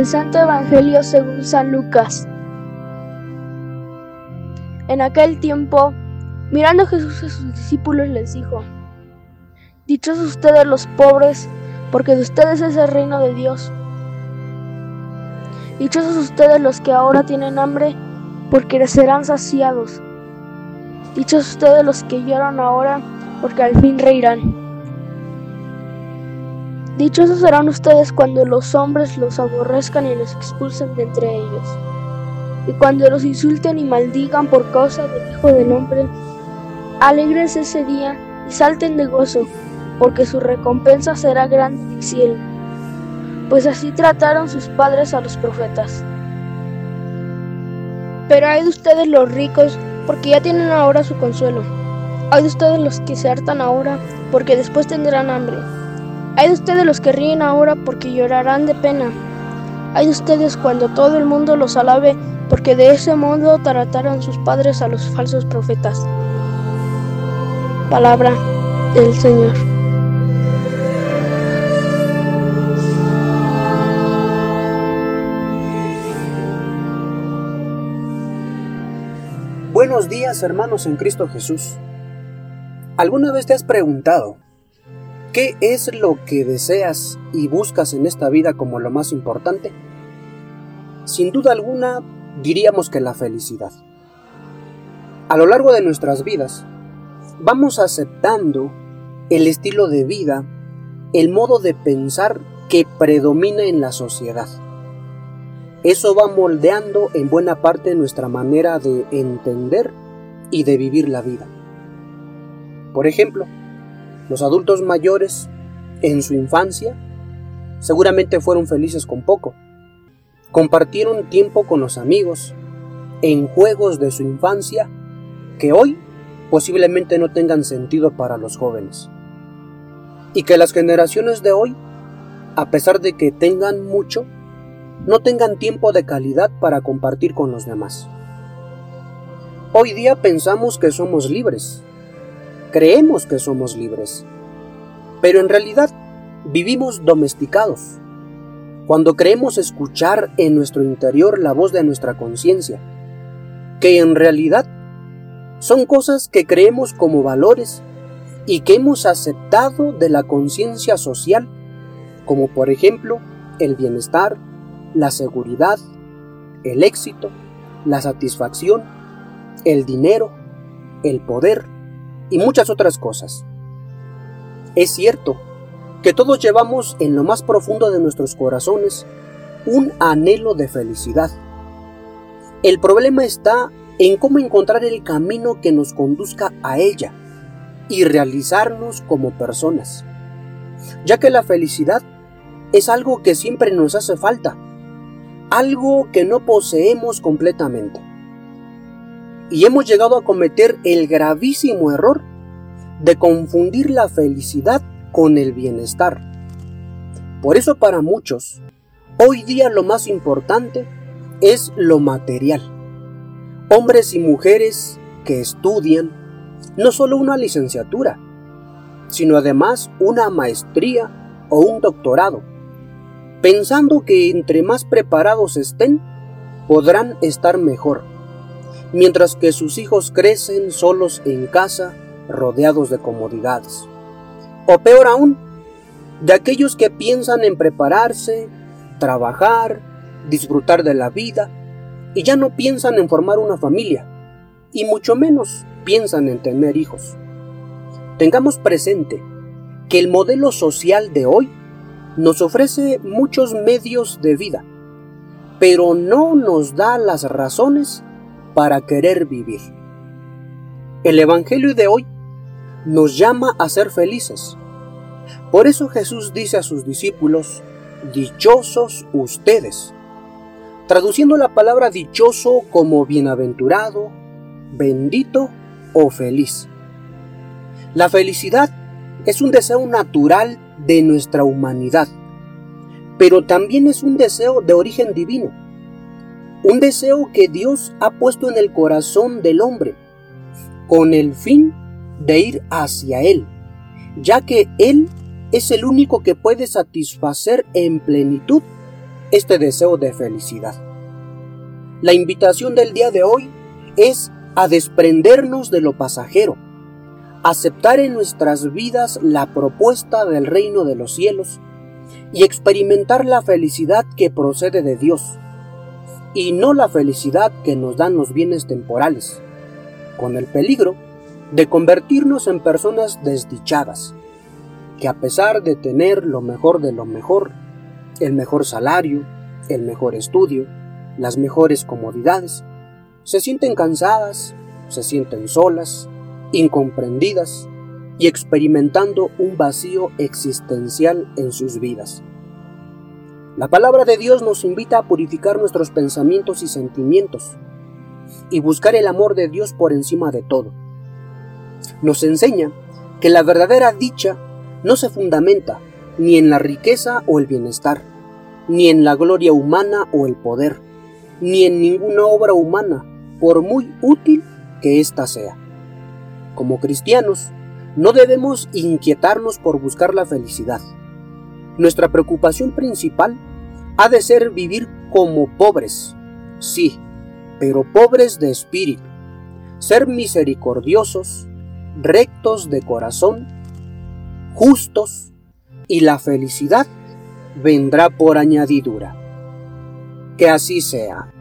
Del Santo Evangelio según San Lucas. En aquel tiempo, mirando Jesús a sus discípulos, les dijo, Dichosos ustedes los pobres, porque de ustedes es el reino de Dios. Dichosos ustedes los que ahora tienen hambre, porque serán saciados. Dichosos ustedes los que lloran ahora, porque al fin reirán. Dichosos serán ustedes cuando los hombres los aborrezcan y los expulsen de entre ellos, y cuando los insulten y maldigan por causa del Hijo del Hombre. Alegrense ese día y salten de gozo, porque su recompensa será grande en el cielo, pues así trataron sus padres a los profetas. Pero hay de ustedes los ricos, porque ya tienen ahora su consuelo. Hay de ustedes los que se hartan ahora, porque después tendrán hambre. Hay de ustedes los que ríen ahora, porque llorarán de pena. Hay de ustedes cuando todo el mundo los alabe, porque de ese modo trataron sus padres a los falsos profetas. Palabra del Señor. Buenos días hermanos en Cristo Jesús. ¿Alguna vez te has preguntado qué es lo que deseas y buscas en esta vida como lo más importante? Sin duda alguna diríamos que la felicidad. A lo largo de nuestras vidas vamos aceptando el estilo de vida, el modo de pensar que predomina en la sociedad. Eso va moldeando en buena parte nuestra manera de entender y de vivir la vida. Por ejemplo, los adultos mayores en su infancia seguramente fueron felices con poco. Compartieron tiempo con los amigos en juegos de su infancia que hoy posiblemente no tengan sentido para los jóvenes. Y que las generaciones de hoy, a pesar de que tengan mucho, no tengan tiempo de calidad para compartir con los demás. Hoy día pensamos que somos libres, creemos que somos libres, pero en realidad vivimos domesticados. Cuando creemos escuchar en nuestro interior la voz de nuestra conciencia, que en realidad son cosas que creemos como valores y que hemos aceptado de la conciencia social, como por ejemplo el bienestar, la seguridad, el éxito, la satisfacción, el dinero, el poder, y muchas otras cosas. Es cierto que todos llevamos en lo más profundo de nuestros corazones un anhelo de felicidad. El problema está en cómo encontrar el camino que nos conduzca a ella y realizarnos como personas, ya que la felicidad es algo que siempre nos hace falta, algo que no poseemos completamente y hemos llegado a cometer el gravísimo error de confundir la felicidad con el bienestar. Por eso para muchos, hoy día lo más importante es lo material. Hombres y mujeres que estudian no solo una licenciatura, sino además una maestría o un doctorado, pensando que entre más preparados estén, podrán estar mejor mientras que sus hijos crecen solos en casa, rodeados de comodidades. O peor aún, de aquellos que piensan en prepararse, trabajar, disfrutar de la vida, y ya no piensan en formar una familia, y mucho menos piensan en tener hijos. Tengamos presente que el modelo social de hoy nos ofrece muchos medios de vida, pero no nos da las razones para querer vivir. El Evangelio de hoy nos llama a ser felices. Por eso Jesús dice a sus discípulos, dichosos ustedes, traduciendo la palabra dichoso como bienaventurado, bendito o feliz. La felicidad es un deseo natural de nuestra humanidad, pero también es un deseo de origen divino un deseo que Dios ha puesto en el corazón del hombre, con el fin de ir hacia Él, ya que Él es el único que puede satisfacer en plenitud este deseo de felicidad. La invitación del día de hoy es a desprendernos de lo pasajero, aceptar en nuestras vidas la propuesta del reino de los cielos y experimentar la felicidad que procede de Dios, y no la felicidad que nos dan los bienes temporales, con el peligro de convertirnos en personas desdichadas, que a pesar de tener lo mejor de lo mejor, el mejor salario, el mejor estudio, las mejores comodidades, se sienten cansadas, se sienten solas, incomprendidas y experimentando un vacío existencial en sus vidas. La palabra de Dios nos invita a purificar nuestros pensamientos y sentimientos y buscar el amor de Dios por encima de todo. Nos enseña que la verdadera dicha no se fundamenta ni en la riqueza o el bienestar, ni en la gloria humana o el poder, ni en ninguna obra humana, por muy útil que ésta sea. Como cristianos, no debemos inquietarnos por buscar la felicidad. Nuestra preocupación principal ha de ser vivir como pobres, sí, pero pobres de espíritu, ser misericordiosos, rectos de corazón, justos, y la felicidad vendrá por añadidura. Que así sea.